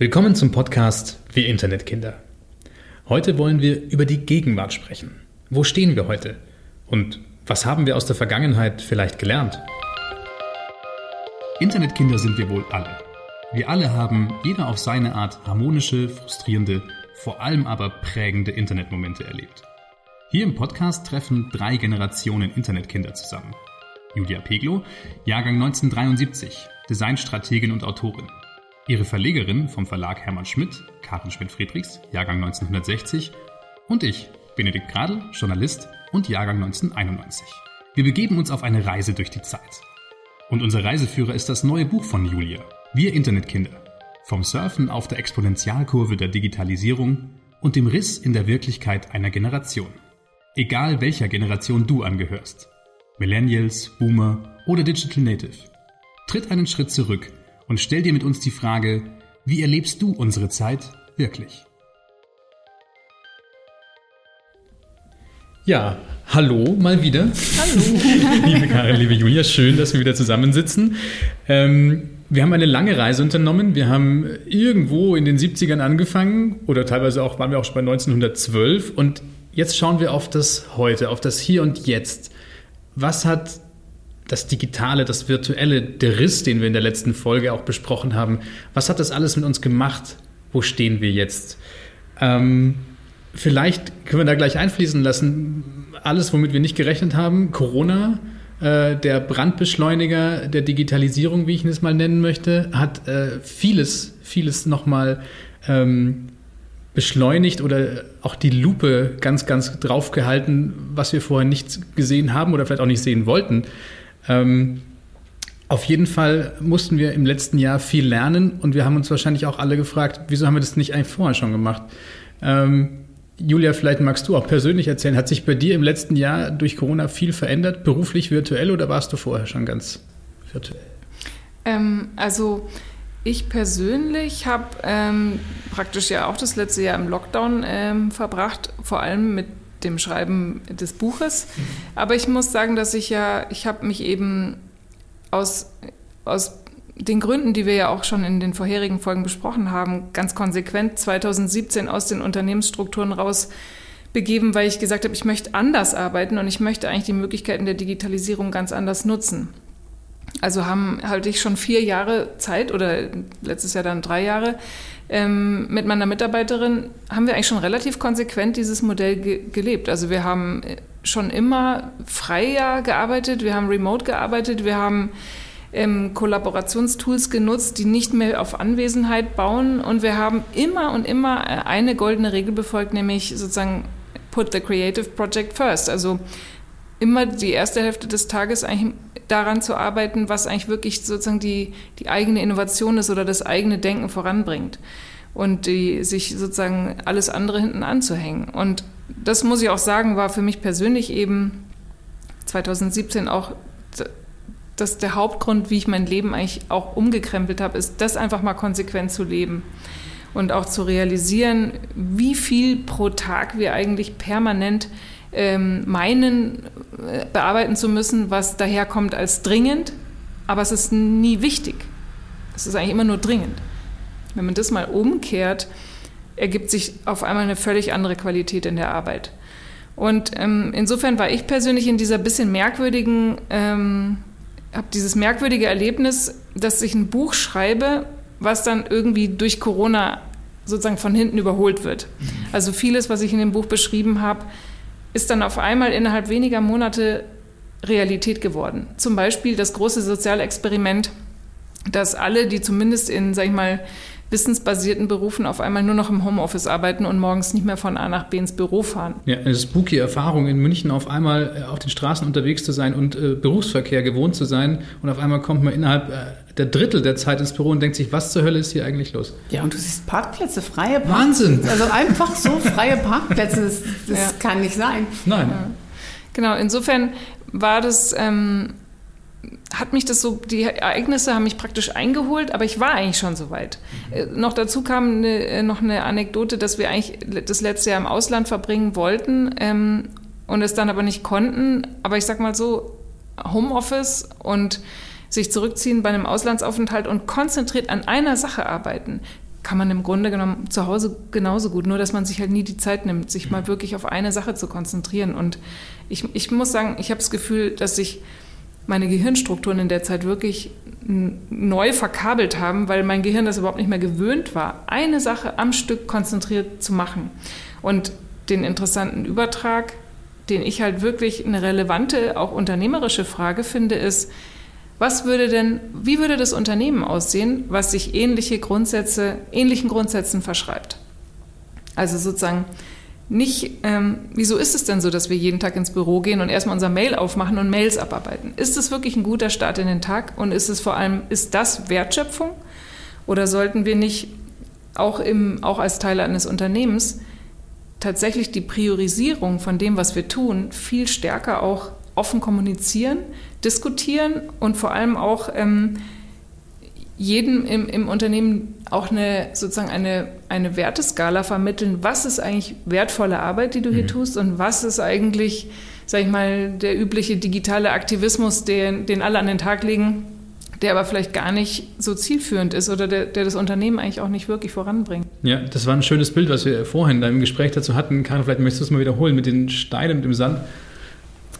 Willkommen zum Podcast Wir Internetkinder. Heute wollen wir über die Gegenwart sprechen. Wo stehen wir heute? Und was haben wir aus der Vergangenheit vielleicht gelernt? Internetkinder sind wir wohl alle. Wir alle haben, jeder auf seine Art, harmonische, frustrierende, vor allem aber prägende Internetmomente erlebt. Hier im Podcast treffen drei Generationen Internetkinder zusammen. Julia Peglo, Jahrgang 1973, Designstrategin und Autorin. Ihre Verlegerin vom Verlag Hermann Schmidt, Karin Schmidt-Friedrichs, Jahrgang 1960 und ich, Benedikt Gradl, Journalist und Jahrgang 1991. Wir begeben uns auf eine Reise durch die Zeit. Und unser Reiseführer ist das neue Buch von Julia, Wir Internetkinder. Vom Surfen auf der Exponentialkurve der Digitalisierung und dem Riss in der Wirklichkeit einer Generation. Egal welcher Generation du angehörst. Millennials, Boomer oder Digital Native. Tritt einen Schritt zurück und stell dir mit uns die Frage, wie erlebst du unsere Zeit wirklich? Ja, hallo mal wieder. Hallo. liebe Karin, liebe Julia, schön, dass wir wieder zusammensitzen. Ähm, wir haben eine lange Reise unternommen. Wir haben irgendwo in den 70ern angefangen oder teilweise auch waren wir auch schon bei 1912 und jetzt schauen wir auf das Heute, auf das Hier und Jetzt. Was hat das Digitale, das Virtuelle, der Riss, den wir in der letzten Folge auch besprochen haben, was hat das alles mit uns gemacht? Wo stehen wir jetzt? Ähm, vielleicht können wir da gleich einfließen lassen, alles, womit wir nicht gerechnet haben, Corona, äh, der Brandbeschleuniger der Digitalisierung, wie ich es mal nennen möchte, hat äh, vieles, vieles nochmal ähm, beschleunigt oder auch die Lupe ganz, ganz drauf gehalten, was wir vorher nicht gesehen haben oder vielleicht auch nicht sehen wollten. Ähm, auf jeden Fall mussten wir im letzten Jahr viel lernen und wir haben uns wahrscheinlich auch alle gefragt, wieso haben wir das nicht eigentlich vorher schon gemacht? Ähm, Julia, vielleicht magst du auch persönlich erzählen, hat sich bei dir im letzten Jahr durch Corona viel verändert, beruflich, virtuell oder warst du vorher schon ganz virtuell? Ähm, also ich persönlich habe ähm, praktisch ja auch das letzte Jahr im Lockdown ähm, verbracht, vor allem mit dem Schreiben des Buches. Aber ich muss sagen, dass ich ja, ich habe mich eben aus, aus den Gründen, die wir ja auch schon in den vorherigen Folgen besprochen haben, ganz konsequent 2017 aus den Unternehmensstrukturen raus begeben, weil ich gesagt habe, ich möchte anders arbeiten und ich möchte eigentlich die Möglichkeiten der Digitalisierung ganz anders nutzen. Also haben halt ich schon vier Jahre Zeit oder letztes Jahr dann drei Jahre ähm, mit meiner Mitarbeiterin haben wir eigentlich schon relativ konsequent dieses Modell ge gelebt. Also wir haben schon immer freier gearbeitet, wir haben remote gearbeitet, wir haben ähm, Kollaborationstools genutzt, die nicht mehr auf Anwesenheit bauen und wir haben immer und immer äh, eine goldene Regel befolgt, nämlich sozusagen put the creative project first. Also immer die erste Hälfte des Tages eigentlich daran zu arbeiten, was eigentlich wirklich sozusagen die, die eigene Innovation ist oder das eigene Denken voranbringt und die, sich sozusagen alles andere hinten anzuhängen. Und das muss ich auch sagen, war für mich persönlich eben 2017 auch das der Hauptgrund, wie ich mein Leben eigentlich auch umgekrempelt habe, ist, das einfach mal konsequent zu leben und auch zu realisieren, wie viel pro Tag wir eigentlich permanent ähm, meinen, äh, bearbeiten zu müssen, was daherkommt als dringend, aber es ist nie wichtig. Es ist eigentlich immer nur dringend. Wenn man das mal umkehrt, ergibt sich auf einmal eine völlig andere Qualität in der Arbeit. Und ähm, insofern war ich persönlich in dieser bisschen merkwürdigen, ähm, habe dieses merkwürdige Erlebnis, dass ich ein Buch schreibe, was dann irgendwie durch Corona sozusagen von hinten überholt wird. Also vieles, was ich in dem Buch beschrieben habe, ist dann auf einmal innerhalb weniger Monate Realität geworden. Zum Beispiel das große Sozialexperiment, dass alle, die zumindest in, sag ich mal, wissensbasierten Berufen auf einmal nur noch im Homeoffice arbeiten und morgens nicht mehr von A nach B ins Büro fahren. Ja, eine spooky Erfahrung in München auf einmal äh, auf den Straßen unterwegs zu sein und äh, Berufsverkehr gewohnt zu sein und auf einmal kommt man innerhalb äh, der Drittel der Zeit ins Büro und denkt sich, was zur Hölle ist hier eigentlich los? Ja, und du siehst Parkplätze, freie Parkplätze. Wahnsinn! Also einfach so freie Parkplätze, das, das ja. kann nicht sein. Nein. Ja. Genau, insofern war das ähm, hat mich das so, die Ereignisse haben mich praktisch eingeholt, aber ich war eigentlich schon so weit. Äh, noch dazu kam eine, äh, noch eine Anekdote, dass wir eigentlich das letzte Jahr im Ausland verbringen wollten ähm, und es dann aber nicht konnten. Aber ich sag mal so, Homeoffice und sich zurückziehen bei einem Auslandsaufenthalt und konzentriert an einer Sache arbeiten, kann man im Grunde genommen zu Hause genauso gut, nur dass man sich halt nie die Zeit nimmt, sich mal wirklich auf eine Sache zu konzentrieren. Und ich, ich muss sagen, ich habe das Gefühl, dass sich meine Gehirnstrukturen in der Zeit wirklich neu verkabelt haben, weil mein Gehirn das überhaupt nicht mehr gewöhnt war, eine Sache am Stück konzentriert zu machen. Und den interessanten Übertrag, den ich halt wirklich eine relevante, auch unternehmerische Frage finde, ist, was würde denn, wie würde das Unternehmen aussehen, was sich ähnliche Grundsätze, ähnlichen Grundsätzen verschreibt? Also sozusagen nicht, ähm, wieso ist es denn so, dass wir jeden Tag ins Büro gehen und erstmal unser Mail aufmachen und Mails abarbeiten? Ist es wirklich ein guter Start in den Tag und ist es vor allem, ist das Wertschöpfung? Oder sollten wir nicht auch, im, auch als Teil eines Unternehmens tatsächlich die Priorisierung von dem, was wir tun, viel stärker auch offen kommunizieren, diskutieren und vor allem auch ähm, jedem im, im, Unternehmen auch eine sozusagen eine, eine Werteskala vermitteln, was ist eigentlich wertvolle Arbeit, die du hier mhm. tust und was ist eigentlich, sag ich mal, der übliche digitale Aktivismus, den, den alle an den Tag legen, der aber vielleicht gar nicht so zielführend ist oder der, der das Unternehmen eigentlich auch nicht wirklich voranbringt. Ja, das war ein schönes Bild, was wir vorhin im Gespräch dazu hatten. Karin, vielleicht möchtest du es mal wiederholen mit den Steinen, mit dem Sand.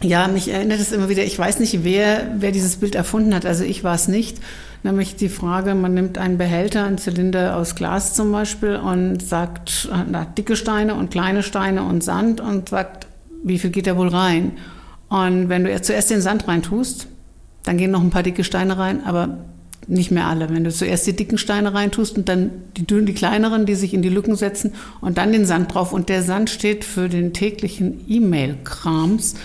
Ja, mich erinnert es immer wieder, ich weiß nicht, wer, wer dieses Bild erfunden hat. Also ich war es nicht. Nämlich die Frage, man nimmt einen Behälter, einen Zylinder aus Glas zum Beispiel und sagt, na, dicke Steine und kleine Steine und Sand und sagt, wie viel geht da wohl rein? Und wenn du zuerst den Sand reintust, dann gehen noch ein paar dicke Steine rein, aber nicht mehr alle. Wenn du zuerst die dicken Steine reintust und dann die dünnen, die kleineren, die sich in die Lücken setzen und dann den Sand drauf. Und der Sand steht für den täglichen E-Mail-Krams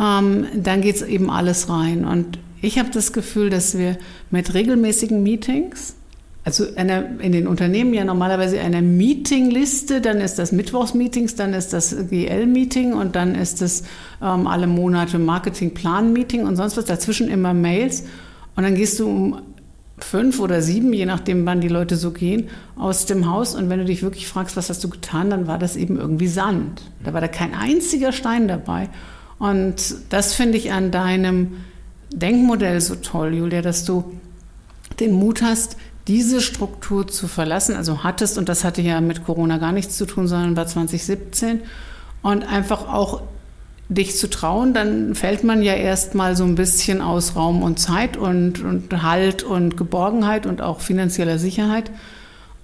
ähm, dann geht es eben alles rein. Und ich habe das Gefühl, dass wir mit regelmäßigen Meetings, also eine, in den Unternehmen ja normalerweise eine Meetingliste, dann ist das Mittwochsmeetings, dann ist das GL-Meeting und dann ist das ähm, alle Monate Marketingplan-Meeting und sonst was, dazwischen immer Mails. Und dann gehst du um fünf oder sieben, je nachdem, wann die Leute so gehen, aus dem Haus. Und wenn du dich wirklich fragst, was hast du getan, dann war das eben irgendwie Sand. Da war da kein einziger Stein dabei. Und das finde ich an deinem Denkmodell so toll, Julia, dass du den Mut hast, diese Struktur zu verlassen, also hattest, und das hatte ja mit Corona gar nichts zu tun, sondern war 2017, und einfach auch dich zu trauen, dann fällt man ja erstmal so ein bisschen aus Raum und Zeit und, und Halt und Geborgenheit und auch finanzieller Sicherheit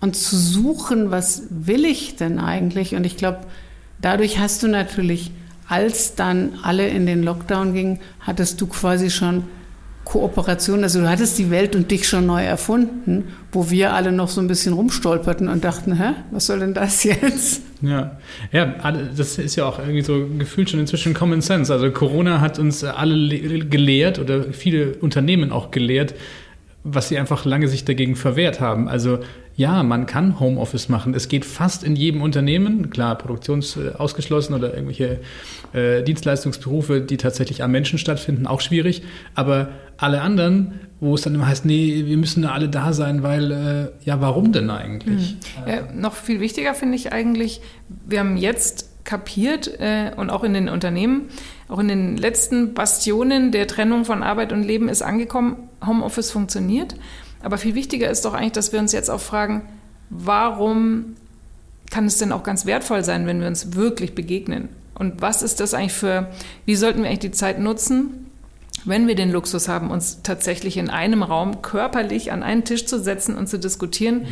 und zu suchen, was will ich denn eigentlich? Und ich glaube, dadurch hast du natürlich als dann alle in den Lockdown gingen, hattest du quasi schon Kooperation, also du hattest die Welt und dich schon neu erfunden, wo wir alle noch so ein bisschen rumstolperten und dachten, hä, was soll denn das jetzt? Ja, ja, das ist ja auch irgendwie so gefühlt schon inzwischen Common Sense. Also Corona hat uns alle gelehrt oder viele Unternehmen auch gelehrt, was sie einfach lange sich dagegen verwehrt haben. Also ja, man kann Homeoffice machen. Es geht fast in jedem Unternehmen, klar, Produktions äh, ausgeschlossen oder irgendwelche äh, Dienstleistungsberufe, die tatsächlich am Menschen stattfinden, auch schwierig. Aber alle anderen, wo es dann immer heißt, nee, wir müssen da alle da sein, weil, äh, ja, warum denn eigentlich? Mhm. Ja, noch viel wichtiger finde ich eigentlich, wir haben jetzt kapiert äh, und auch in den Unternehmen, auch in den letzten Bastionen der Trennung von Arbeit und Leben ist angekommen, Homeoffice funktioniert. Aber viel wichtiger ist doch eigentlich, dass wir uns jetzt auch fragen, warum kann es denn auch ganz wertvoll sein, wenn wir uns wirklich begegnen? Und was ist das eigentlich für, wie sollten wir eigentlich die Zeit nutzen, wenn wir den Luxus haben, uns tatsächlich in einem Raum körperlich an einen Tisch zu setzen und zu diskutieren?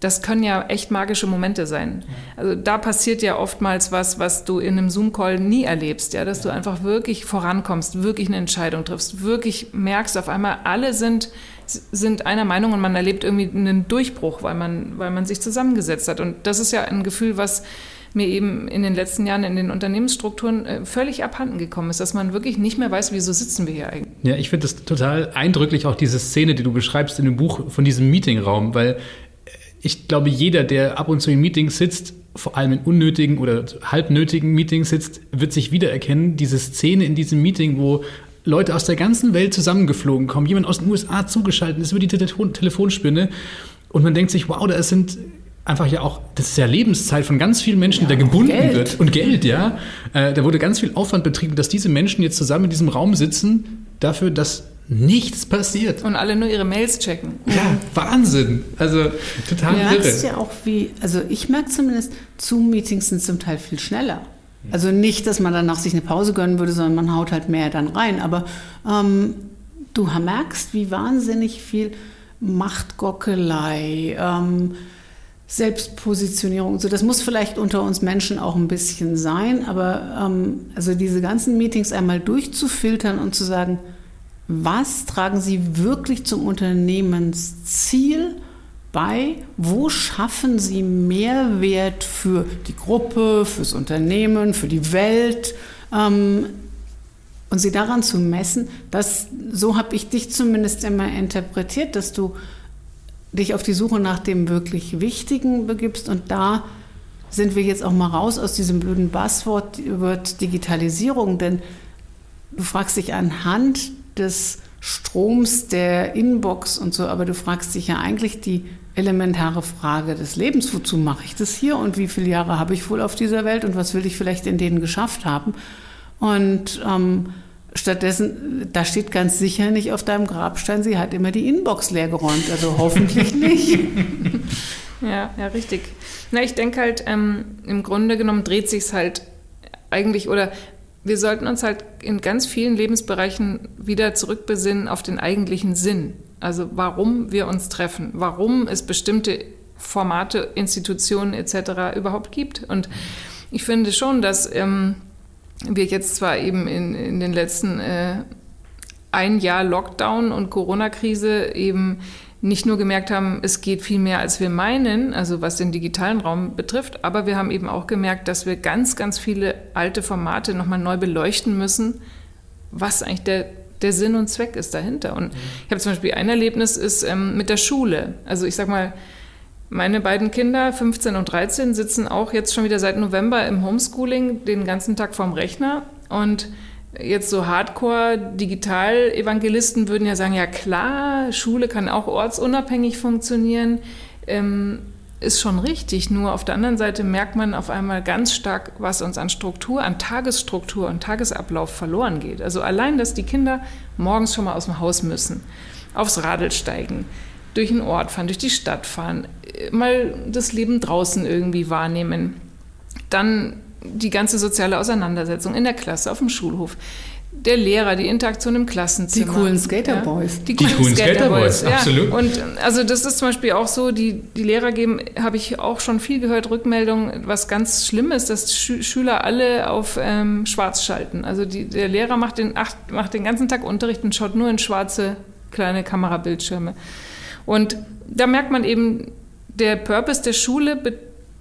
Das können ja echt magische Momente sein. Also da passiert ja oftmals was, was du in einem Zoom-Call nie erlebst, ja, dass du einfach wirklich vorankommst, wirklich eine Entscheidung triffst, wirklich merkst, auf einmal alle sind sind einer Meinung und man erlebt irgendwie einen Durchbruch, weil man, weil man sich zusammengesetzt hat. Und das ist ja ein Gefühl, was mir eben in den letzten Jahren in den Unternehmensstrukturen äh, völlig abhanden gekommen ist, dass man wirklich nicht mehr weiß, wieso sitzen wir hier eigentlich. Ja, ich finde das total eindrücklich, auch diese Szene, die du beschreibst in dem Buch von diesem Meetingraum, weil ich glaube, jeder, der ab und zu in Meetings sitzt, vor allem in unnötigen oder halbnötigen Meetings sitzt, wird sich wiedererkennen. Diese Szene in diesem Meeting, wo Leute aus der ganzen Welt zusammengeflogen kommen, jemand aus den USA zugeschaltet ist über die Telefon Telefonspinne und man denkt sich, wow, da sind einfach ja auch, das ist ja Lebenszeit von ganz vielen Menschen, ja, die da gebunden Geld. wird. Und Geld, ja. Äh, da wurde ganz viel Aufwand betrieben, dass diese Menschen jetzt zusammen in diesem Raum sitzen, dafür, dass nichts passiert. Und alle nur ihre Mails checken. Ja, Wahnsinn. Also total Du irre. merkst ja auch, wie, also ich merke zumindest, Zoom-Meetings sind zum Teil viel schneller. Also nicht, dass man danach sich eine Pause gönnen würde, sondern man haut halt mehr dann rein. Aber ähm, du merkst, wie wahnsinnig viel Machtgockelei, ähm, Selbstpositionierung, so das muss vielleicht unter uns Menschen auch ein bisschen sein, aber ähm, also diese ganzen Meetings einmal durchzufiltern und zu sagen, was tragen Sie wirklich zum Unternehmensziel bei? Wo schaffen Sie Mehrwert für die Gruppe, fürs Unternehmen, für die Welt? Ähm, und sie daran zu messen, dass, so habe ich dich zumindest immer interpretiert, dass du dich auf die Suche nach dem wirklich Wichtigen begibst und da sind wir jetzt auch mal raus aus diesem blöden Buzzword Word Digitalisierung, denn du fragst dich anhand des Stroms der Inbox und so, aber du fragst dich ja eigentlich die elementare Frage des Lebens, wozu mache ich das hier und wie viele Jahre habe ich wohl auf dieser Welt und was will ich vielleicht in denen geschafft haben? Und ähm, stattdessen, da steht ganz sicher nicht auf deinem Grabstein, sie hat immer die Inbox leer geräumt, also hoffentlich nicht. Ja, ja, richtig. Na, ich denke halt, ähm, im Grunde genommen dreht sich's halt eigentlich, oder wir sollten uns halt in ganz vielen Lebensbereichen wieder zurückbesinnen auf den eigentlichen Sinn. Also warum wir uns treffen, warum es bestimmte Formate, Institutionen etc. überhaupt gibt. Und ich finde schon, dass ähm, wir jetzt zwar eben in, in den letzten äh, ein Jahr Lockdown und Corona-Krise eben nicht nur gemerkt haben, es geht viel mehr, als wir meinen, also was den digitalen Raum betrifft, aber wir haben eben auch gemerkt, dass wir ganz, ganz viele alte Formate nochmal neu beleuchten müssen, was eigentlich der, der Sinn und Zweck ist dahinter. Und ich habe zum Beispiel ein Erlebnis ist ähm, mit der Schule. Also ich sag mal, meine beiden Kinder, 15 und 13, sitzen auch jetzt schon wieder seit November im Homeschooling den ganzen Tag vorm Rechner und Jetzt so Hardcore-Digital-Evangelisten würden ja sagen, ja klar, Schule kann auch ortsunabhängig funktionieren. Ähm, ist schon richtig. Nur auf der anderen Seite merkt man auf einmal ganz stark, was uns an Struktur, an Tagesstruktur und Tagesablauf verloren geht. Also allein, dass die Kinder morgens schon mal aus dem Haus müssen, aufs Radl steigen, durch den Ort fahren, durch die Stadt fahren, mal das Leben draußen irgendwie wahrnehmen. Dann die ganze soziale Auseinandersetzung in der Klasse, auf dem Schulhof. Der Lehrer, die Interaktion im Klassenzimmer. Die coolen Skaterboys. Ja, die, Die coolen Skaterboys, ja. absolut. Und also das ist zum Beispiel auch so, die, die Lehrer geben, habe ich auch schon viel gehört, Rückmeldungen, was ganz schlimm ist, dass Schü Schüler alle auf ähm, schwarz schalten. Also die, der Lehrer macht den, acht, macht den ganzen Tag Unterricht und schaut nur in schwarze kleine Kamerabildschirme. Und da merkt man eben, der Purpose der Schule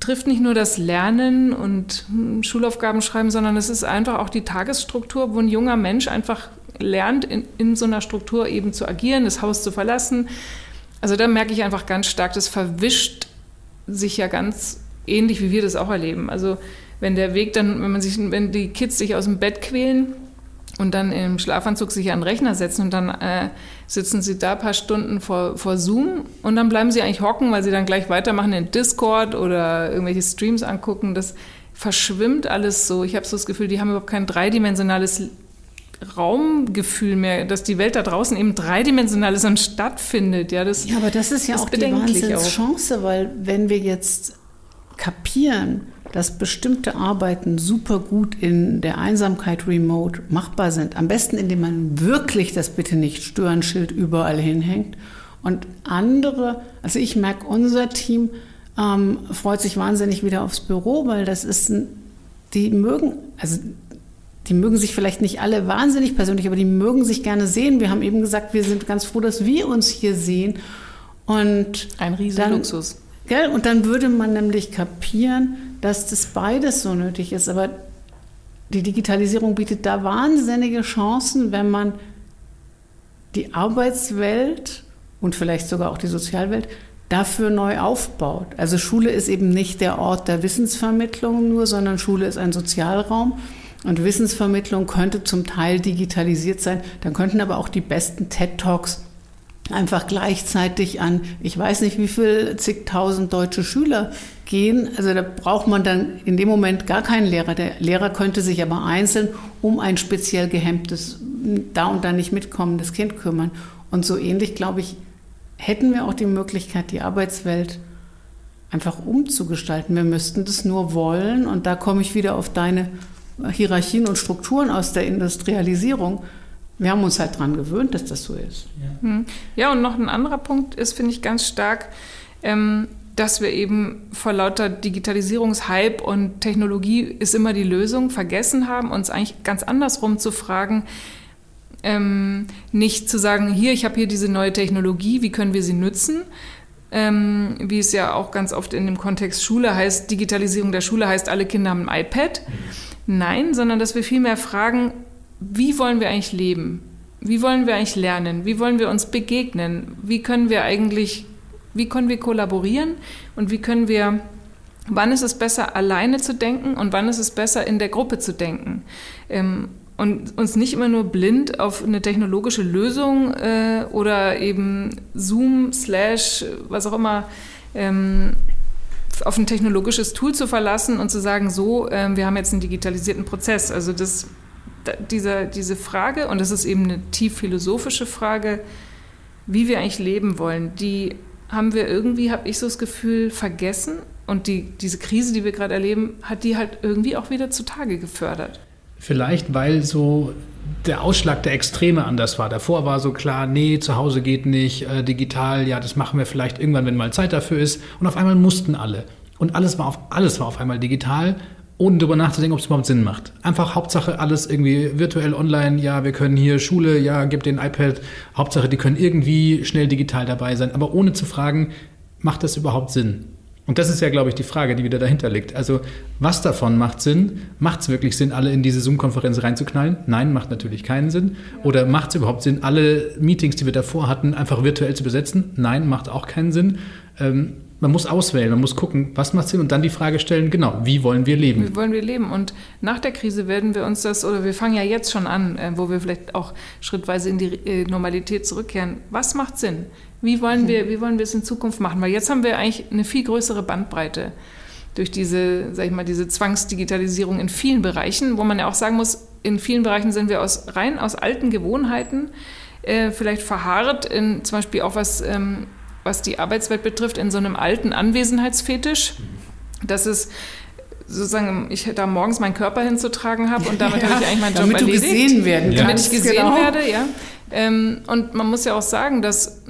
trifft nicht nur das Lernen und hm, Schulaufgaben schreiben, sondern es ist einfach auch die Tagesstruktur, wo ein junger Mensch einfach lernt, in, in so einer Struktur eben zu agieren, das Haus zu verlassen. Also da merke ich einfach ganz stark, das verwischt sich ja ganz ähnlich, wie wir das auch erleben. Also wenn der Weg dann, wenn man sich, wenn die Kids sich aus dem Bett quälen, und dann im Schlafanzug sich an den Rechner setzen und dann äh, sitzen sie da ein paar Stunden vor, vor Zoom und dann bleiben sie eigentlich hocken, weil sie dann gleich weitermachen in Discord oder irgendwelche Streams angucken. Das verschwimmt alles so. Ich habe so das Gefühl, die haben überhaupt kein dreidimensionales Raumgefühl mehr, dass die Welt da draußen eben dreidimensional ist und stattfindet. Ja, das ja aber das ist ja ist auch die Wahnsinnschance, weil wenn wir jetzt kapieren, dass bestimmte Arbeiten super gut in der Einsamkeit remote machbar sind. Am besten, indem man wirklich das Bitte nicht stören Schild überall hinhängt. Und andere, also ich merke, unser Team ähm, freut sich wahnsinnig wieder aufs Büro, weil das ist, ein, die mögen, also die mögen sich vielleicht nicht alle wahnsinnig persönlich, aber die mögen sich gerne sehen. Wir haben eben gesagt, wir sind ganz froh, dass wir uns hier sehen. Und ein Riesenluxus. Gell? Und dann würde man nämlich kapieren, dass das beides so nötig ist. Aber die Digitalisierung bietet da wahnsinnige Chancen, wenn man die Arbeitswelt und vielleicht sogar auch die Sozialwelt dafür neu aufbaut. Also Schule ist eben nicht der Ort der Wissensvermittlung nur, sondern Schule ist ein Sozialraum. Und Wissensvermittlung könnte zum Teil digitalisiert sein. Dann könnten aber auch die besten TED-Talks einfach gleichzeitig an, ich weiß nicht wie viel, zigtausend deutsche Schüler gehen. Also da braucht man dann in dem Moment gar keinen Lehrer. Der Lehrer könnte sich aber einzeln um ein speziell gehemmtes, da und da nicht mitkommendes Kind kümmern. Und so ähnlich, glaube ich, hätten wir auch die Möglichkeit, die Arbeitswelt einfach umzugestalten. Wir müssten das nur wollen. Und da komme ich wieder auf deine Hierarchien und Strukturen aus der Industrialisierung. Wir haben uns halt daran gewöhnt, dass das so ist. Ja, hm. ja und noch ein anderer Punkt ist, finde ich ganz stark, ähm, dass wir eben vor lauter Digitalisierungshype und Technologie ist immer die Lösung vergessen haben, uns eigentlich ganz andersrum zu fragen, ähm, nicht zu sagen, hier, ich habe hier diese neue Technologie, wie können wir sie nutzen, ähm, wie es ja auch ganz oft in dem Kontext Schule heißt, Digitalisierung der Schule heißt, alle Kinder haben ein iPad. Nein, sondern dass wir vielmehr fragen, wie wollen wir eigentlich leben? Wie wollen wir eigentlich lernen? Wie wollen wir uns begegnen? Wie können wir eigentlich, wie können wir kollaborieren? Und wie können wir, wann ist es besser, alleine zu denken und wann ist es besser, in der Gruppe zu denken? Ähm, und uns nicht immer nur blind auf eine technologische Lösung äh, oder eben Zoom slash was auch immer ähm, auf ein technologisches Tool zu verlassen und zu sagen, so, äh, wir haben jetzt einen digitalisierten Prozess. Also das, diese, diese Frage, und das ist eben eine tief philosophische Frage, wie wir eigentlich leben wollen, die haben wir irgendwie, habe ich so das Gefühl, vergessen. Und die, diese Krise, die wir gerade erleben, hat die halt irgendwie auch wieder zutage gefördert. Vielleicht, weil so der Ausschlag der Extreme anders war. Davor war so klar, nee, zu Hause geht nicht, äh, digital, ja, das machen wir vielleicht irgendwann, wenn mal Zeit dafür ist. Und auf einmal mussten alle. Und alles war auf, alles war auf einmal digital, ohne darüber nachzudenken, ob es überhaupt Sinn macht. Einfach Hauptsache alles irgendwie virtuell online, ja, wir können hier Schule, ja, gib den iPad. Hauptsache, die können irgendwie schnell digital dabei sein, aber ohne zu fragen, macht das überhaupt Sinn? Und das ist ja, glaube ich, die Frage, die wieder dahinter liegt. Also, was davon macht Sinn? Macht es wirklich Sinn, alle in diese Zoom-Konferenz reinzuknallen? Nein, macht natürlich keinen Sinn. Oder macht es überhaupt Sinn, alle Meetings, die wir davor hatten, einfach virtuell zu besetzen? Nein, macht auch keinen Sinn. Ähm, man muss auswählen, man muss gucken, was macht Sinn und dann die Frage stellen, genau, wie wollen wir leben? Wie wollen wir leben? Und nach der Krise werden wir uns das, oder wir fangen ja jetzt schon an, äh, wo wir vielleicht auch schrittweise in die äh, Normalität zurückkehren. Was macht Sinn? Wie wollen wir, wie wollen wir es in Zukunft machen? Weil jetzt haben wir eigentlich eine viel größere Bandbreite durch diese, sag ich mal, diese Zwangsdigitalisierung in vielen Bereichen, wo man ja auch sagen muss, in vielen Bereichen sind wir aus rein aus alten Gewohnheiten äh, vielleicht verharrt, in zum Beispiel auch was ähm, was die Arbeitswelt betrifft, in so einem alten Anwesenheitsfetisch. Das ist sozusagen, ich da morgens meinen Körper hinzutragen habe und damit ja, habe ich eigentlich meinen Job damit erledigt. Damit du gesehen werden Damit ich gesehen genau. werde, ja. Ähm, und man muss ja auch sagen, dass,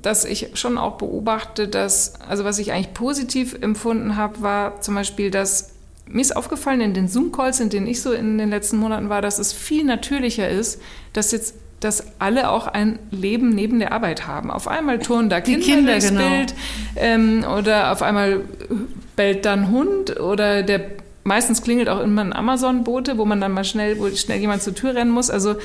dass ich schon auch beobachte, dass, also was ich eigentlich positiv empfunden habe, war zum Beispiel, dass mir ist aufgefallen in den Zoom-Calls, in denen ich so in den letzten Monaten war, dass es viel natürlicher ist, dass jetzt dass alle auch ein Leben neben der Arbeit haben. Auf einmal turnen da Kinder, Kinder durchs genau. Bild ähm, oder auf einmal bellt dann Hund oder der meistens klingelt auch immer ein Amazon-Bote, wo man dann mal schnell, wo schnell jemand zur Tür rennen muss. Also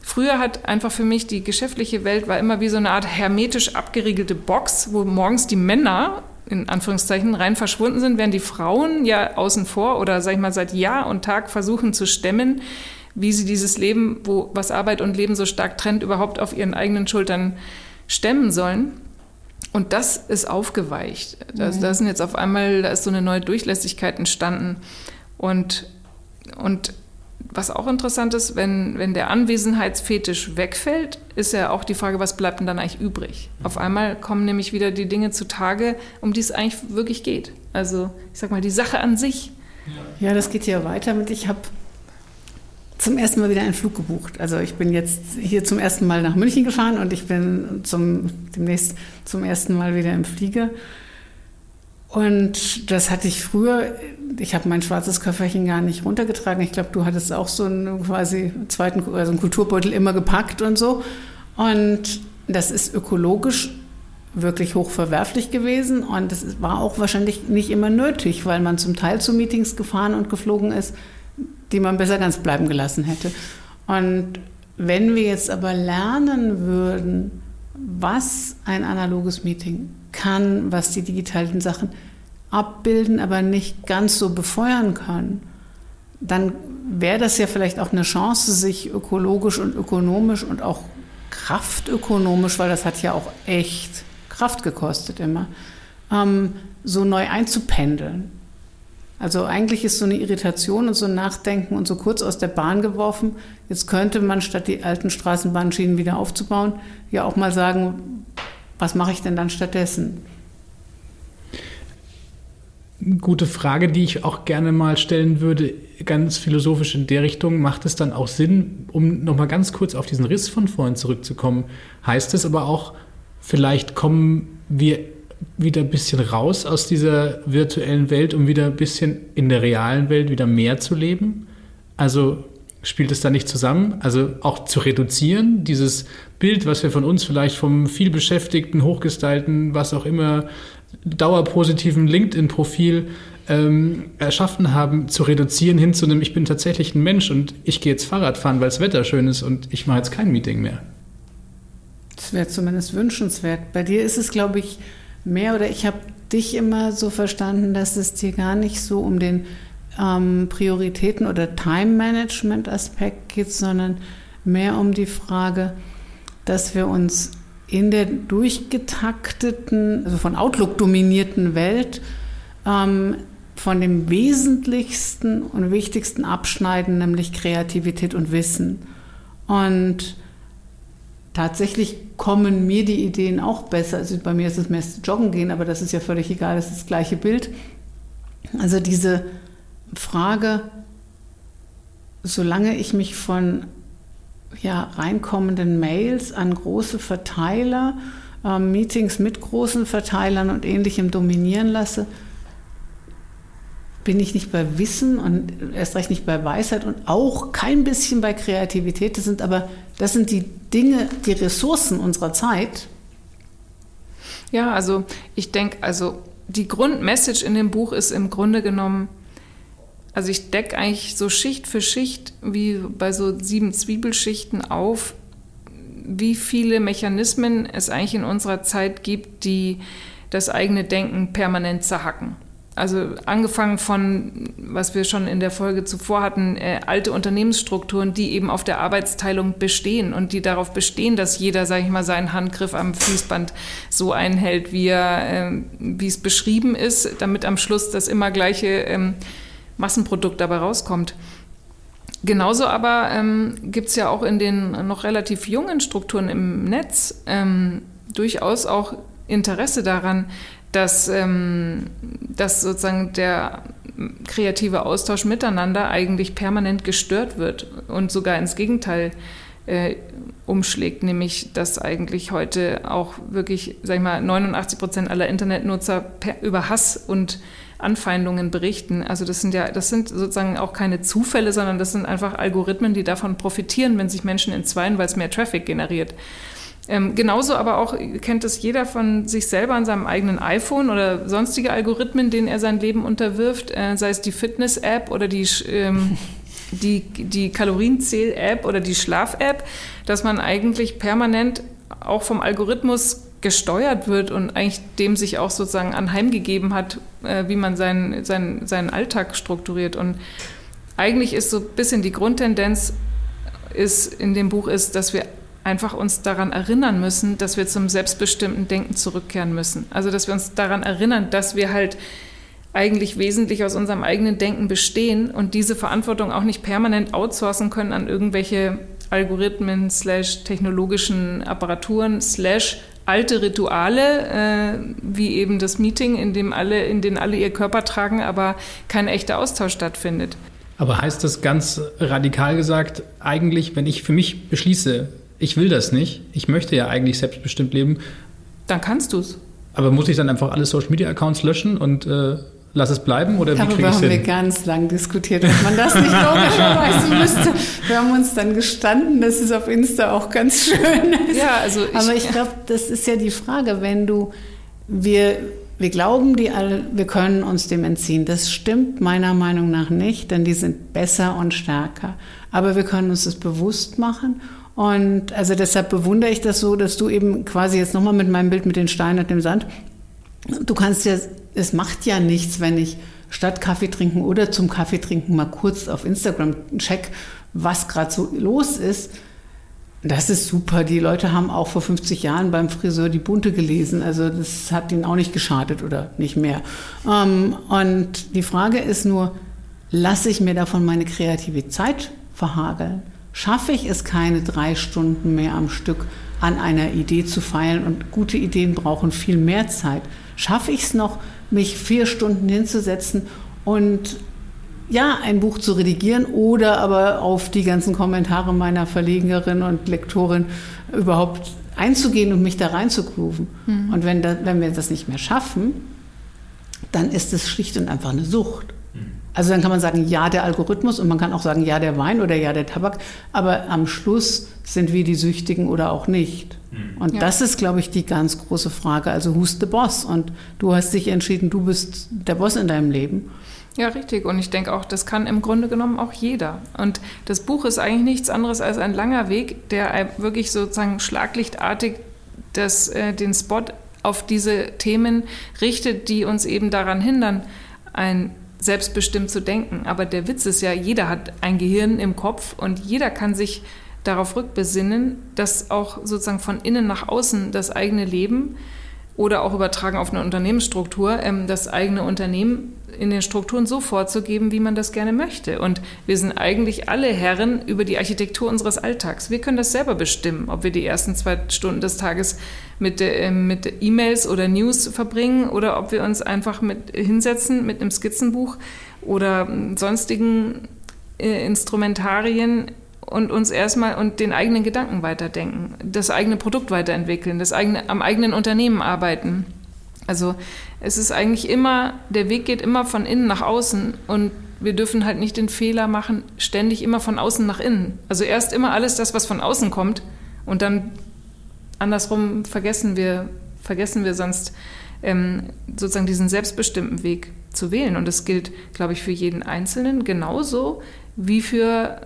früher hat einfach für mich die geschäftliche Welt war immer wie so eine Art hermetisch abgeriegelte Box, wo morgens die Männer in Anführungszeichen rein verschwunden sind, während die Frauen ja außen vor oder sag ich mal seit Jahr und Tag versuchen zu stemmen, wie sie dieses Leben, wo was Arbeit und Leben so stark trennt, überhaupt auf ihren eigenen Schultern stemmen sollen. Und das ist aufgeweicht. Das, mhm. da sind jetzt auf einmal, da ist so eine neue Durchlässigkeit entstanden. Und, und was auch interessant ist, wenn, wenn der Anwesenheitsfetisch wegfällt, ist ja auch die Frage, was bleibt denn dann eigentlich übrig? Auf einmal kommen nämlich wieder die Dinge zutage, um die es eigentlich wirklich geht. Also ich sag mal, die Sache an sich. Ja, das geht ja weiter mit, ich habe zum ersten Mal wieder einen Flug gebucht. Also ich bin jetzt hier zum ersten Mal nach München gefahren und ich bin zum, demnächst zum ersten Mal wieder im Flieger. Und das hatte ich früher, ich habe mein schwarzes Köfferchen gar nicht runtergetragen. Ich glaube, du hattest auch so einen quasi zweiten, also einen Kulturbeutel immer gepackt und so. Und das ist ökologisch wirklich hochverwerflich gewesen und das war auch wahrscheinlich nicht immer nötig, weil man zum Teil zu Meetings gefahren und geflogen ist, die man besser ganz bleiben gelassen hätte. Und wenn wir jetzt aber lernen würden, was ein analoges Meeting kann, was die digitalen Sachen abbilden, aber nicht ganz so befeuern können, dann wäre das ja vielleicht auch eine Chance, sich ökologisch und ökonomisch und auch kraftökonomisch, weil das hat ja auch echt Kraft gekostet immer, ähm, so neu einzupendeln. Also eigentlich ist so eine Irritation und so ein Nachdenken und so kurz aus der Bahn geworfen. Jetzt könnte man statt die alten Straßenbahnschienen wieder aufzubauen, ja auch mal sagen, was mache ich denn dann stattdessen? Gute Frage, die ich auch gerne mal stellen würde, ganz philosophisch in der Richtung. Macht es dann auch Sinn, um nochmal ganz kurz auf diesen Riss von vorhin zurückzukommen? Heißt es aber auch, vielleicht kommen wir wieder ein bisschen raus aus dieser virtuellen Welt, um wieder ein bisschen in der realen Welt wieder mehr zu leben? Also spielt es da nicht zusammen? Also auch zu reduzieren, dieses Bild, was wir von uns vielleicht vom vielbeschäftigten, hochgestylten, was auch immer dauerpositiven LinkedIn-Profil ähm, erschaffen haben, zu reduzieren hin zu einem, ich bin tatsächlich ein Mensch und ich gehe jetzt Fahrrad fahren, weil das Wetter schön ist und ich mache jetzt kein Meeting mehr. Das wäre zumindest wünschenswert. Bei dir ist es, glaube ich, mehr oder ich habe dich immer so verstanden, dass es dir gar nicht so um den ähm, Prioritäten oder Time-Management-Aspekt geht, sondern mehr um die Frage, dass wir uns in der durchgetakteten, also von Outlook dominierten Welt ähm, von dem Wesentlichsten und Wichtigsten abschneiden, nämlich Kreativität und Wissen. Und tatsächlich kommen mir die Ideen auch besser. Also bei mir ist es mehr Joggen gehen, aber das ist ja völlig egal, das ist das gleiche Bild. Also diese Frage, solange ich mich von ja, reinkommenden Mails an große Verteiler, äh, Meetings mit großen Verteilern und ähnlichem dominieren lasse, bin ich nicht bei Wissen und erst recht nicht bei Weisheit und auch kein bisschen bei Kreativität. Das sind aber, das sind die Dinge, die Ressourcen unserer Zeit. Ja, also ich denke, also die Grundmessage in dem Buch ist im Grunde genommen, also ich decke eigentlich so Schicht für Schicht wie bei so sieben Zwiebelschichten auf, wie viele Mechanismen es eigentlich in unserer Zeit gibt, die das eigene Denken permanent zerhacken. Also angefangen von, was wir schon in der Folge zuvor hatten, äh, alte Unternehmensstrukturen, die eben auf der Arbeitsteilung bestehen und die darauf bestehen, dass jeder, sage ich mal, seinen Handgriff am Fließband so einhält, wie, er, äh, wie es beschrieben ist, damit am Schluss das immer gleiche ähm, Massenprodukt dabei rauskommt. Genauso aber ähm, gibt es ja auch in den noch relativ jungen Strukturen im Netz ähm, durchaus auch Interesse daran, dass, ähm, dass sozusagen der kreative Austausch miteinander eigentlich permanent gestört wird und sogar ins Gegenteil äh, umschlägt, nämlich dass eigentlich heute auch wirklich, sag ich mal, 89 Prozent aller Internetnutzer per, über Hass und Anfeindungen berichten. Also das sind ja, das sind sozusagen auch keine Zufälle, sondern das sind einfach Algorithmen, die davon profitieren, wenn sich Menschen entzweien, weil es mehr Traffic generiert. Ähm, genauso aber auch kennt es jeder von sich selber an seinem eigenen iPhone oder sonstige Algorithmen, denen er sein Leben unterwirft, äh, sei es die Fitness-App oder die, ähm, die, die Kalorienzähl-App oder die Schlaf-App, dass man eigentlich permanent auch vom Algorithmus gesteuert wird und eigentlich dem sich auch sozusagen anheimgegeben hat, äh, wie man seinen, seinen, seinen Alltag strukturiert. Und eigentlich ist so ein bisschen die Grundtendenz ist in dem Buch ist, dass wir einfach uns daran erinnern müssen, dass wir zum selbstbestimmten Denken zurückkehren müssen. Also dass wir uns daran erinnern, dass wir halt eigentlich wesentlich aus unserem eigenen Denken bestehen und diese Verantwortung auch nicht permanent outsourcen können an irgendwelche Algorithmen slash technologischen Apparaturen slash alte Rituale, äh, wie eben das Meeting, in dem alle, in denen alle ihr Körper tragen, aber kein echter Austausch stattfindet. Aber heißt das ganz radikal gesagt, eigentlich, wenn ich für mich beschließe, ich will das nicht, ich möchte ja eigentlich selbstbestimmt leben. Dann kannst du es. Aber muss ich dann einfach alle Social Media Accounts löschen und äh, lass es bleiben oder Darüber wie kriege ich haben wir ganz lang diskutiert, ob man das nicht logischerweise müsste. Wir haben uns dann gestanden, dass es auf Insta auch ganz schön ist. Ja, also ich, Aber ich glaube, das ist ja die Frage, wenn du, wir, wir glauben, die alle, wir können uns dem entziehen. Das stimmt meiner Meinung nach nicht, denn die sind besser und stärker. Aber wir können uns das bewusst machen und also deshalb bewundere ich das so, dass du eben quasi jetzt nochmal mit meinem Bild mit den Steinen und dem Sand, du kannst ja es macht ja nichts, wenn ich statt Kaffee trinken oder zum Kaffee trinken mal kurz auf Instagram check, was gerade so los ist. Das ist super. Die Leute haben auch vor 50 Jahren beim Friseur die Bunte gelesen. Also das hat ihnen auch nicht geschadet oder nicht mehr. Ähm, und die Frage ist nur, lasse ich mir davon meine kreative Zeit verhageln? Schaffe ich es keine drei Stunden mehr am Stück an einer Idee zu feilen? Und gute Ideen brauchen viel mehr Zeit. Schaffe ich es noch, mich vier Stunden hinzusetzen und ja, ein Buch zu redigieren oder aber auf die ganzen Kommentare meiner Verlegerin und Lektorin überhaupt einzugehen und mich da reinzugrooven. Mhm. Und wenn, da, wenn wir das nicht mehr schaffen, dann ist es schlicht und einfach eine Sucht. Also dann kann man sagen, ja, der Algorithmus und man kann auch sagen, ja, der Wein oder ja, der Tabak, aber am Schluss sind wir die Süchtigen oder auch nicht. Mhm. Und ja. das ist, glaube ich, die ganz große Frage. Also, who's the boss? Und du hast dich entschieden, du bist der Boss in deinem Leben. Ja, richtig. Und ich denke auch, das kann im Grunde genommen auch jeder. Und das Buch ist eigentlich nichts anderes als ein langer Weg, der wirklich sozusagen schlaglichtartig das, äh, den Spot auf diese Themen richtet, die uns eben daran hindern, ein selbstbestimmt zu denken. Aber der Witz ist ja, jeder hat ein Gehirn im Kopf und jeder kann sich darauf rückbesinnen, dass auch sozusagen von innen nach außen das eigene Leben oder auch übertragen auf eine Unternehmensstruktur, ähm, das eigene Unternehmen in den Strukturen so vorzugeben, wie man das gerne möchte. Und wir sind eigentlich alle Herren über die Architektur unseres Alltags. Wir können das selber bestimmen, ob wir die ersten zwei Stunden des Tages mit, äh, mit E-Mails oder News verbringen oder ob wir uns einfach mit hinsetzen mit einem Skizzenbuch oder sonstigen äh, Instrumentarien und uns erstmal und den eigenen Gedanken weiterdenken, das eigene Produkt weiterentwickeln, das eigene, am eigenen Unternehmen arbeiten. Also es ist eigentlich immer, der Weg geht immer von innen nach außen und wir dürfen halt nicht den Fehler machen, ständig immer von außen nach innen. Also erst immer alles das, was von außen kommt und dann andersrum vergessen wir, vergessen wir sonst ähm, sozusagen diesen selbstbestimmten Weg zu wählen. Und das gilt, glaube ich, für jeden Einzelnen genauso wie für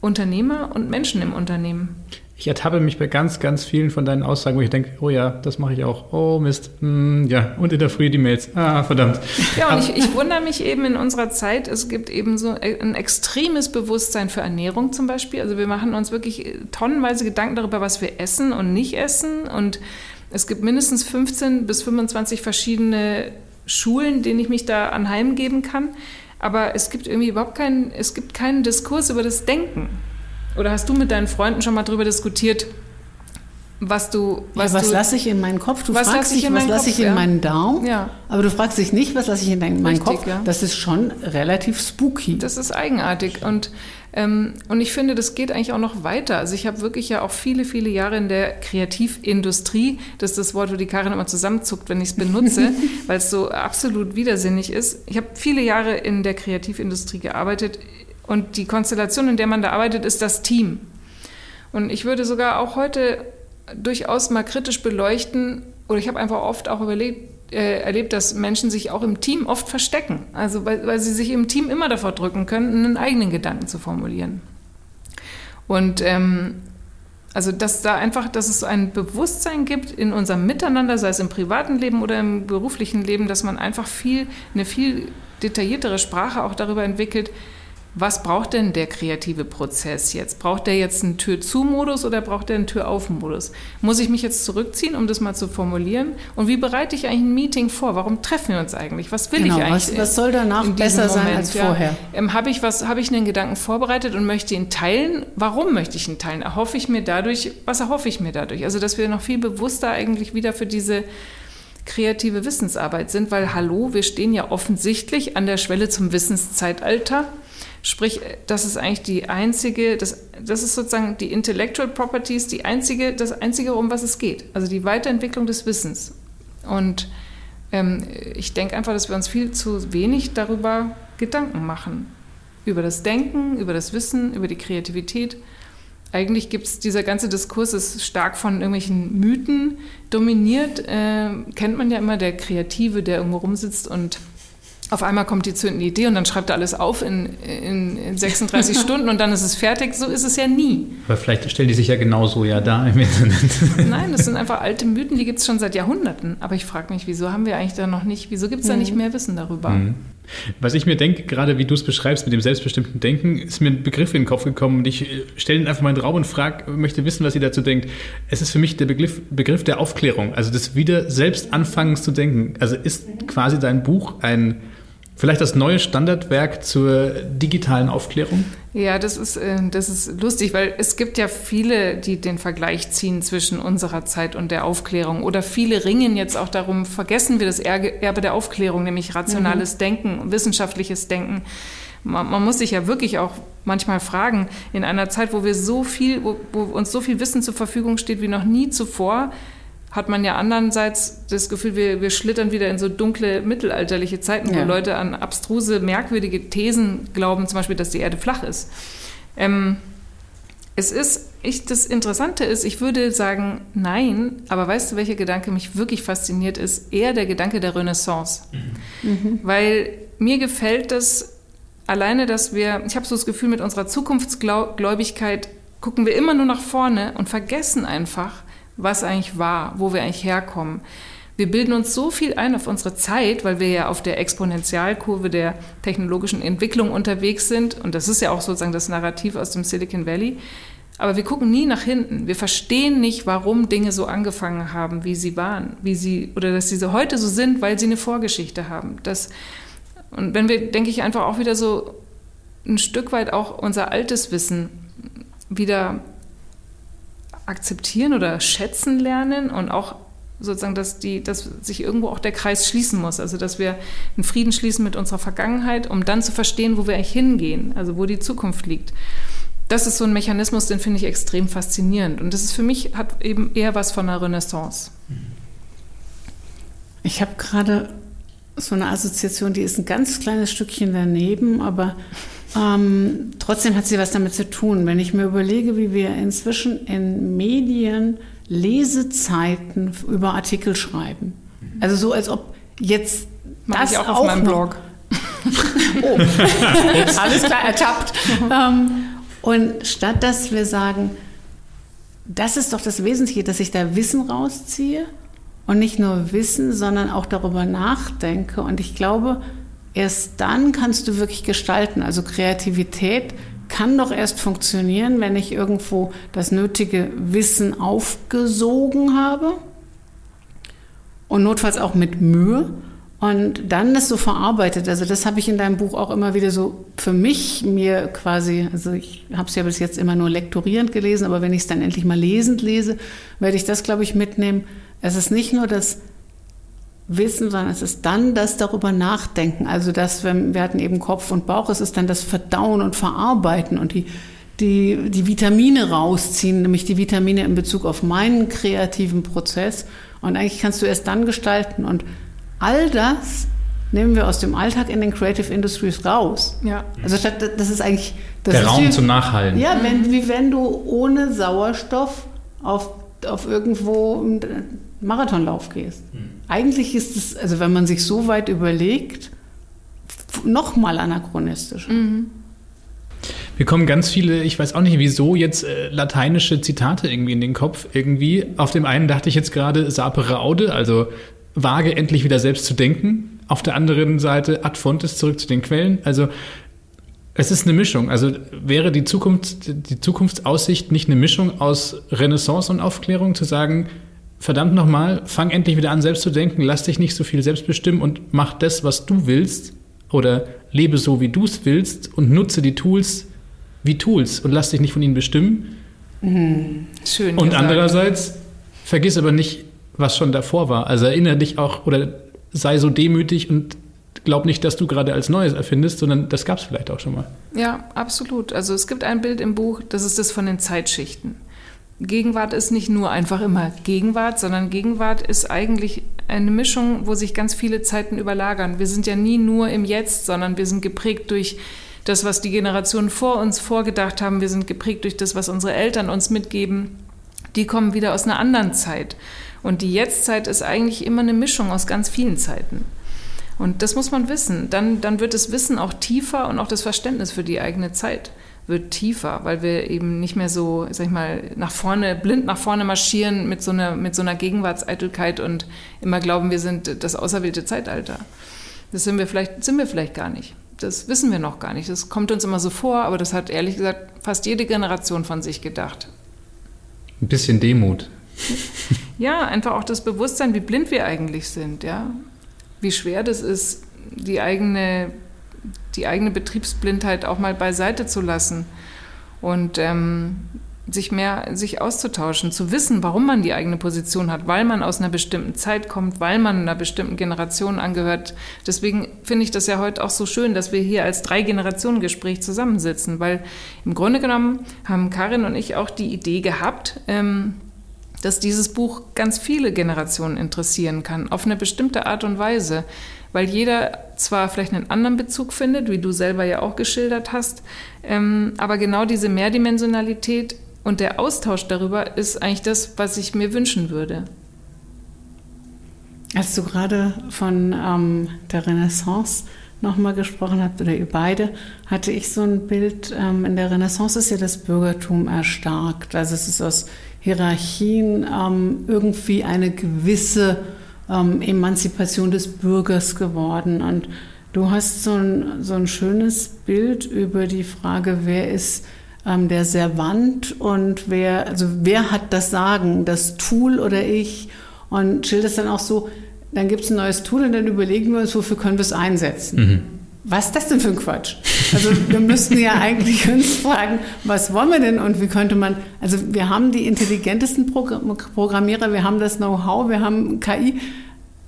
Unternehmer und Menschen im Unternehmen. Ich ertappe mich bei ganz, ganz vielen von deinen Aussagen, wo ich denke, oh ja, das mache ich auch. Oh Mist, hm, ja, und in der Früh die Mails. Ah, verdammt. Ja, und ich, ich, wundere mich eben in unserer Zeit, es gibt eben so ein extremes Bewusstsein für Ernährung zum Beispiel. Also wir machen uns wirklich tonnenweise Gedanken darüber, was wir essen und nicht essen. Und es gibt mindestens 15 bis 25 verschiedene Schulen, denen ich mich da anheimgeben kann. Aber es gibt irgendwie überhaupt keinen, es gibt keinen Diskurs über das Denken. Oder hast du mit deinen Freunden schon mal darüber diskutiert, was du. Was, ja, was lasse ich in meinen Kopf? Du was fragst dich, was lasse ich in meinen Daumen? Ja. Aber du fragst dich nicht, was lasse ich in meinen Richtig, Kopf? Ja. Das ist schon relativ spooky. Das ist eigenartig. Und ähm, und ich finde, das geht eigentlich auch noch weiter. Also ich habe wirklich ja auch viele, viele Jahre in der Kreativindustrie, das ist das Wort, wo die Karin immer zusammenzuckt, wenn ich es benutze, weil es so absolut widersinnig ist. Ich habe viele Jahre in der Kreativindustrie gearbeitet und die Konstellation, in der man da arbeitet, ist das Team. Und ich würde sogar auch heute durchaus mal kritisch beleuchten, oder ich habe einfach oft auch überlegt, äh, erlebt, dass Menschen sich auch im Team oft verstecken. Also weil, weil sie sich im Team immer davor drücken können, einen eigenen Gedanken zu formulieren. Und ähm, also dass da einfach, dass es so ein Bewusstsein gibt in unserem Miteinander, sei es im privaten Leben oder im beruflichen Leben, dass man einfach viel, eine viel detailliertere Sprache auch darüber entwickelt, was braucht denn der kreative Prozess jetzt? Braucht der jetzt einen Tür-zu-Modus oder braucht der einen Tür-auf-Modus? Muss ich mich jetzt zurückziehen, um das mal zu formulieren? Und wie bereite ich eigentlich ein Meeting vor? Warum treffen wir uns eigentlich? Was will genau, ich eigentlich? Was, was soll danach besser Moment? sein als vorher? Ja, ähm, Habe ich, hab ich einen Gedanken vorbereitet und möchte ihn teilen? Warum möchte ich ihn teilen? Erhoffe ich mir dadurch, was erhoffe ich mir dadurch? Also, dass wir noch viel bewusster eigentlich wieder für diese kreative Wissensarbeit sind, weil hallo, wir stehen ja offensichtlich an der Schwelle zum Wissenszeitalter. Sprich, das ist eigentlich die einzige, das, das ist sozusagen die Intellectual Properties, die einzige, das einzige, um was es geht. Also die Weiterentwicklung des Wissens. Und ähm, ich denke einfach, dass wir uns viel zu wenig darüber Gedanken machen. Über das Denken, über das Wissen, über die Kreativität. Eigentlich gibt es, dieser ganze Diskurs ist stark von irgendwelchen Mythen dominiert. Äh, kennt man ja immer der Kreative, der irgendwo rumsitzt und auf einmal kommt die zündende Idee und dann schreibt er alles auf in, in, in 36 Stunden und dann ist es fertig. So ist es ja nie. Aber vielleicht stellen die sich ja genauso ja da im Internet. Nein, das sind einfach alte Mythen, die gibt es schon seit Jahrhunderten. Aber ich frage mich, wieso haben wir eigentlich da noch nicht, wieso gibt es da nicht mhm. mehr Wissen darüber? Mhm. Was ich mir denke, gerade wie du es beschreibst mit dem selbstbestimmten Denken, ist mir ein Begriff in den Kopf gekommen und ich äh, stelle ihn einfach mal in den Raum und frage, möchte wissen, was ihr dazu denkt. Es ist für mich der Begriff, Begriff der Aufklärung, also des wieder selbst anfangens zu denken. Also ist quasi dein Buch ein Vielleicht das neue Standardwerk zur digitalen Aufklärung? Ja, das ist, äh, das ist lustig, weil es gibt ja viele, die den Vergleich ziehen zwischen unserer Zeit und der Aufklärung. Oder viele ringen jetzt auch darum, vergessen wir das Erbe der Aufklärung, nämlich rationales mhm. Denken, wissenschaftliches Denken. Man, man, muss sich ja wirklich auch manchmal fragen, in einer Zeit, wo wir so viel, wo, wo uns so viel Wissen zur Verfügung steht wie noch nie zuvor, hat man ja andererseits das Gefühl, wir, wir schlittern wieder in so dunkle mittelalterliche Zeiten, wo ja. Leute an abstruse, merkwürdige Thesen glauben, zum Beispiel, dass die Erde flach ist. Ähm, es ist, ich, das Interessante ist, ich würde sagen, nein, aber weißt du, welcher Gedanke mich wirklich fasziniert, ist eher der Gedanke der Renaissance. Mhm. Weil mir gefällt das alleine, dass wir, ich habe so das Gefühl, mit unserer Zukunftsgläubigkeit gucken wir immer nur nach vorne und vergessen einfach, was eigentlich war, wo wir eigentlich herkommen. Wir bilden uns so viel ein auf unsere Zeit, weil wir ja auf der Exponentialkurve der technologischen Entwicklung unterwegs sind. Und das ist ja auch sozusagen das Narrativ aus dem Silicon Valley. Aber wir gucken nie nach hinten. Wir verstehen nicht, warum Dinge so angefangen haben, wie sie waren, wie sie, oder dass sie so heute so sind, weil sie eine Vorgeschichte haben. Das, und wenn wir, denke ich, einfach auch wieder so ein Stück weit auch unser altes Wissen wieder akzeptieren oder schätzen lernen und auch sozusagen, dass, die, dass sich irgendwo auch der Kreis schließen muss. Also dass wir einen Frieden schließen mit unserer Vergangenheit, um dann zu verstehen, wo wir eigentlich hingehen, also wo die Zukunft liegt. Das ist so ein Mechanismus, den finde ich extrem faszinierend. Und das ist für mich, hat eben eher was von einer Renaissance. Ich habe gerade so eine Assoziation, die ist ein ganz kleines Stückchen daneben, aber ähm, trotzdem hat sie was damit zu tun. Wenn ich mir überlege, wie wir inzwischen in Medien Lesezeiten über Artikel schreiben. Also so, als ob jetzt Mach das ich auch, auch auf meinem Blog. oh, alles klar, ertappt. ähm, und statt dass wir sagen, das ist doch das Wesentliche, dass ich da Wissen rausziehe und nicht nur Wissen, sondern auch darüber nachdenke. Und ich glaube, erst dann kannst du wirklich gestalten. Also Kreativität kann doch erst funktionieren, wenn ich irgendwo das nötige Wissen aufgesogen habe und notfalls auch mit Mühe und dann das so verarbeitet. Also das habe ich in deinem Buch auch immer wieder so für mich mir quasi, also ich habe es ja bis jetzt immer nur lektorierend gelesen, aber wenn ich es dann endlich mal lesend lese, werde ich das, glaube ich, mitnehmen. Es ist nicht nur das Wissen, sondern es ist dann das darüber nachdenken. Also das, wir hatten eben Kopf und Bauch, es ist dann das Verdauen und Verarbeiten und die, die, die Vitamine rausziehen, nämlich die Vitamine in Bezug auf meinen kreativen Prozess. Und eigentlich kannst du erst dann gestalten. Und all das nehmen wir aus dem Alltag in den Creative Industries raus. Ja. Also statt, das ist eigentlich das der Raum wie, zum Nachhalten. Ja, wenn, wie wenn du ohne Sauerstoff auf, auf irgendwo einen Marathonlauf gehst. Mhm. Eigentlich ist es, also wenn man sich so weit überlegt, nochmal anachronistisch. Mhm. Wir kommen ganz viele, ich weiß auch nicht wieso, jetzt äh, lateinische Zitate irgendwie in den Kopf. Irgendwie. Auf dem einen dachte ich jetzt gerade sapere aude, also wage endlich wieder selbst zu denken. Auf der anderen Seite ad fontes zurück zu den Quellen. Also es ist eine Mischung. Also wäre die Zukunft, die Zukunftsaussicht nicht eine Mischung aus Renaissance und Aufklärung, zu sagen, verdammt nochmal, fang endlich wieder an, selbst zu denken, lass dich nicht so viel selbst bestimmen und mach das, was du willst oder lebe so, wie du es willst und nutze die Tools wie Tools und lass dich nicht von ihnen bestimmen. Mhm. Schön. Und gesagt. andererseits vergiss aber nicht, was schon davor war. Also erinnere dich auch oder sei so demütig und glaub nicht, dass du gerade als Neues erfindest, sondern das gab es vielleicht auch schon mal. Ja, absolut. Also es gibt ein Bild im Buch, das ist das von den Zeitschichten. Gegenwart ist nicht nur einfach immer Gegenwart, sondern Gegenwart ist eigentlich eine Mischung, wo sich ganz viele Zeiten überlagern. Wir sind ja nie nur im Jetzt, sondern wir sind geprägt durch das, was die Generationen vor uns vorgedacht haben. Wir sind geprägt durch das, was unsere Eltern uns mitgeben. Die kommen wieder aus einer anderen Zeit. Und die Jetztzeit ist eigentlich immer eine Mischung aus ganz vielen Zeiten. Und das muss man wissen. Dann, dann wird das Wissen auch tiefer und auch das Verständnis für die eigene Zeit wird tiefer, weil wir eben nicht mehr so, sag ich mal, nach vorne, blind nach vorne marschieren mit so einer, mit so einer Gegenwartseitelkeit und immer glauben, wir sind das auserwählte Zeitalter. Das sind wir vielleicht, sind wir vielleicht gar nicht. Das wissen wir noch gar nicht. Das kommt uns immer so vor, aber das hat ehrlich gesagt fast jede Generation von sich gedacht. Ein bisschen Demut. Ja, einfach auch das Bewusstsein, wie blind wir eigentlich sind, ja. Wie schwer das ist, die eigene, die eigene Betriebsblindheit auch mal beiseite zu lassen und ähm, sich mehr sich auszutauschen, zu wissen, warum man die eigene Position hat, weil man aus einer bestimmten Zeit kommt, weil man einer bestimmten Generation angehört. Deswegen finde ich das ja heute auch so schön, dass wir hier als drei Generationen Gespräch zusammensitzen, weil im Grunde genommen haben Karin und ich auch die Idee gehabt, ähm, dass dieses Buch ganz viele Generationen interessieren kann, auf eine bestimmte Art und Weise, weil jeder zwar vielleicht einen anderen Bezug findet, wie du selber ja auch geschildert hast, ähm, aber genau diese Mehrdimensionalität und der Austausch darüber ist eigentlich das, was ich mir wünschen würde. Als du gerade von ähm, der Renaissance nochmal gesprochen habt, oder ihr beide, hatte ich so ein Bild, ähm, in der Renaissance ist ja das Bürgertum erstarkt. Also es ist aus Hierarchien ähm, irgendwie eine gewisse ähm, Emanzipation des Bürgers geworden. Und du hast so ein, so ein schönes Bild über die Frage, wer ist ähm, der Servant und wer, also wer hat das Sagen, das Tool oder ich? Und schilderst dann auch so, dann gibt es ein neues Tool und dann überlegen wir uns, wofür können wir es einsetzen. Mhm. Was ist das denn für ein Quatsch? Also wir müssten ja eigentlich uns fragen, was wollen wir denn und wie könnte man, also wir haben die intelligentesten Programmierer, wir haben das Know-how, wir haben KI,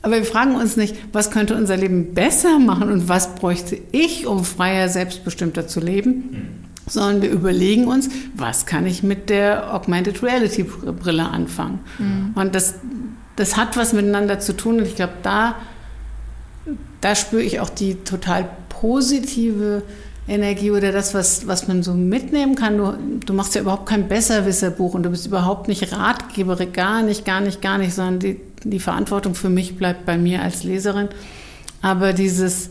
aber wir fragen uns nicht, was könnte unser Leben besser machen und was bräuchte ich, um freier, selbstbestimmter zu leben? Mhm sondern wir überlegen uns, was kann ich mit der Augmented Reality Brille anfangen. Mhm. Und das, das hat was miteinander zu tun und ich glaube, da, da spüre ich auch die total positive Energie oder das, was, was man so mitnehmen kann. Du, du machst ja überhaupt kein Besserwisserbuch und du bist überhaupt nicht Ratgeber, gar nicht, gar nicht, gar nicht, sondern die, die Verantwortung für mich bleibt bei mir als Leserin. Aber dieses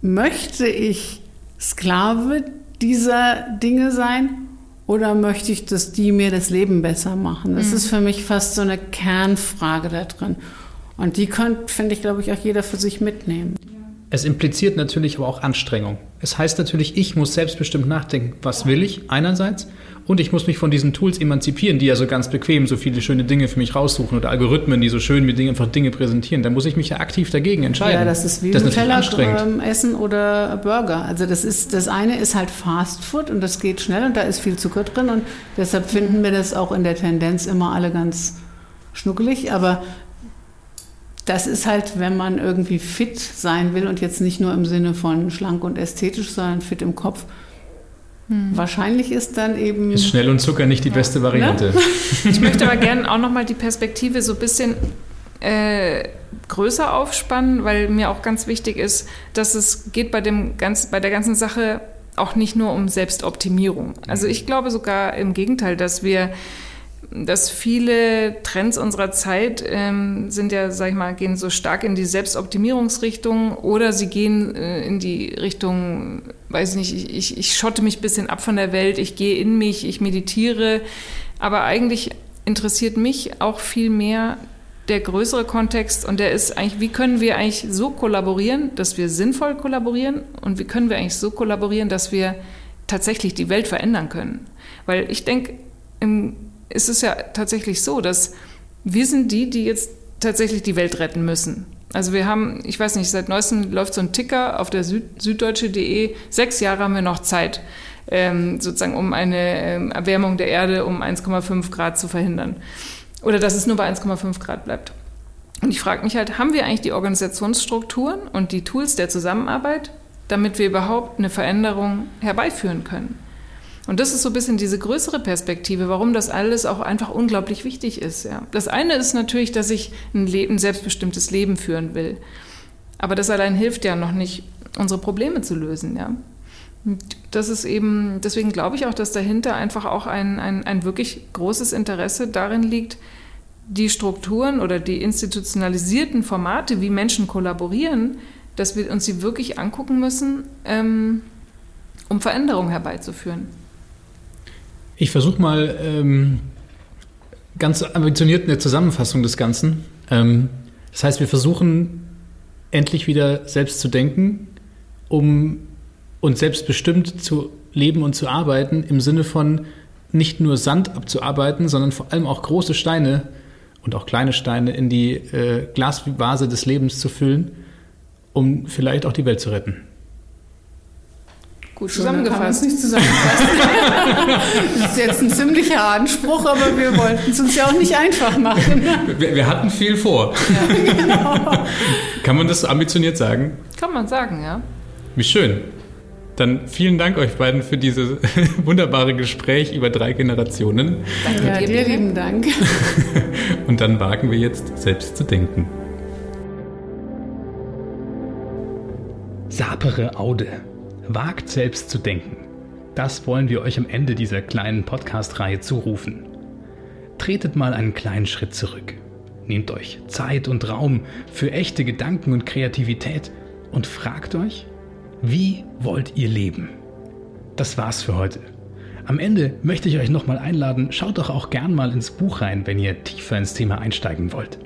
möchte ich Sklave dieser Dinge sein oder möchte ich, dass die mir das Leben besser machen? Das mhm. ist für mich fast so eine Kernfrage da drin. Und die könnte, finde ich, glaube ich, auch jeder für sich mitnehmen. Es impliziert natürlich aber auch Anstrengung. Es heißt natürlich, ich muss selbstbestimmt nachdenken, was will ich einerseits und ich muss mich von diesen Tools emanzipieren, die ja so ganz bequem so viele schöne Dinge für mich raussuchen oder Algorithmen, die so schön mir Dinge, einfach Dinge präsentieren. Da muss ich mich ja aktiv dagegen entscheiden. Ja, das ist wie das ein Teller ähm, Essen oder Burger. Also das ist das eine ist halt Fast Food und das geht schnell und da ist viel Zucker drin und deshalb finden wir das auch in der Tendenz immer alle ganz schnuckelig, aber das ist halt, wenn man irgendwie fit sein will und jetzt nicht nur im Sinne von schlank und ästhetisch, sondern fit im Kopf. Hm. Wahrscheinlich ist dann eben. Ist schnell und Zucker nicht die ja. beste Variante. Ne? Ich möchte aber gerne auch nochmal die Perspektive so ein bisschen äh, größer aufspannen, weil mir auch ganz wichtig ist, dass es geht bei, dem ganz, bei der ganzen Sache auch nicht nur um Selbstoptimierung. Also ich glaube sogar im Gegenteil, dass wir dass viele Trends unserer Zeit ähm, sind ja, sag ich mal, gehen so stark in die Selbstoptimierungsrichtung oder sie gehen äh, in die Richtung, weiß nicht, ich, ich, ich schotte mich ein bisschen ab von der Welt, ich gehe in mich, ich meditiere. Aber eigentlich interessiert mich auch viel mehr der größere Kontext und der ist eigentlich, wie können wir eigentlich so kollaborieren, dass wir sinnvoll kollaborieren und wie können wir eigentlich so kollaborieren, dass wir tatsächlich die Welt verändern können. Weil ich denke, im ist es ja tatsächlich so, dass wir sind die, die jetzt tatsächlich die Welt retten müssen. Also wir haben, ich weiß nicht, seit neuestem läuft so ein Ticker auf der Süd süddeutsche.de, sechs Jahre haben wir noch Zeit, ähm, sozusagen um eine ähm, Erwärmung der Erde um 1,5 Grad zu verhindern. Oder dass es nur bei 1,5 Grad bleibt. Und ich frage mich halt, haben wir eigentlich die Organisationsstrukturen und die Tools der Zusammenarbeit, damit wir überhaupt eine Veränderung herbeiführen können? Und das ist so ein bisschen diese größere Perspektive, warum das alles auch einfach unglaublich wichtig ist. Ja. Das eine ist natürlich, dass ich ein, Leben, ein selbstbestimmtes Leben führen will. Aber das allein hilft ja noch nicht, unsere Probleme zu lösen. Ja. Das ist eben, deswegen glaube ich auch, dass dahinter einfach auch ein, ein, ein wirklich großes Interesse darin liegt, die Strukturen oder die institutionalisierten Formate, wie Menschen kollaborieren, dass wir uns sie wirklich angucken müssen, ähm, um Veränderungen herbeizuführen. Ich versuche mal ähm, ganz ambitioniert eine Zusammenfassung des Ganzen. Ähm, das heißt, wir versuchen endlich wieder selbst zu denken, um uns selbstbestimmt zu leben und zu arbeiten, im Sinne von nicht nur Sand abzuarbeiten, sondern vor allem auch große Steine und auch kleine Steine in die äh, Glasvase des Lebens zu füllen, um vielleicht auch die Welt zu retten. Gut zusammengefasst. Nicht zusammengefasst. das ist jetzt ein ziemlicher Anspruch, aber wir wollten es uns ja auch nicht einfach machen. Wir, wir hatten viel vor. Ja, genau. Kann man das ambitioniert sagen? Kann man sagen, ja. Wie schön. Dann vielen Dank euch beiden für dieses wunderbare Gespräch über drei Generationen. Danke ja, dir, lieben Dank. Und dann wagen wir jetzt selbst zu denken. Sapere Aude Wagt selbst zu denken. Das wollen wir euch am Ende dieser kleinen Podcast-Reihe zurufen. Tretet mal einen kleinen Schritt zurück. Nehmt euch Zeit und Raum für echte Gedanken und Kreativität und fragt euch, wie wollt ihr leben? Das war's für heute. Am Ende möchte ich euch nochmal einladen, schaut doch auch gern mal ins Buch rein, wenn ihr tiefer ins Thema einsteigen wollt.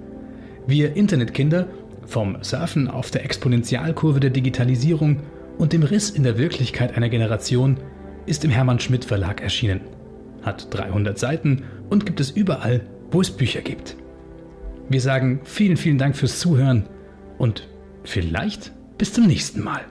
Wir Internetkinder, vom Surfen auf der Exponentialkurve der Digitalisierung und dem Riss in der Wirklichkeit einer Generation ist im Hermann Schmidt Verlag erschienen. Hat 300 Seiten und gibt es überall, wo es Bücher gibt. Wir sagen vielen, vielen Dank fürs Zuhören und vielleicht bis zum nächsten Mal.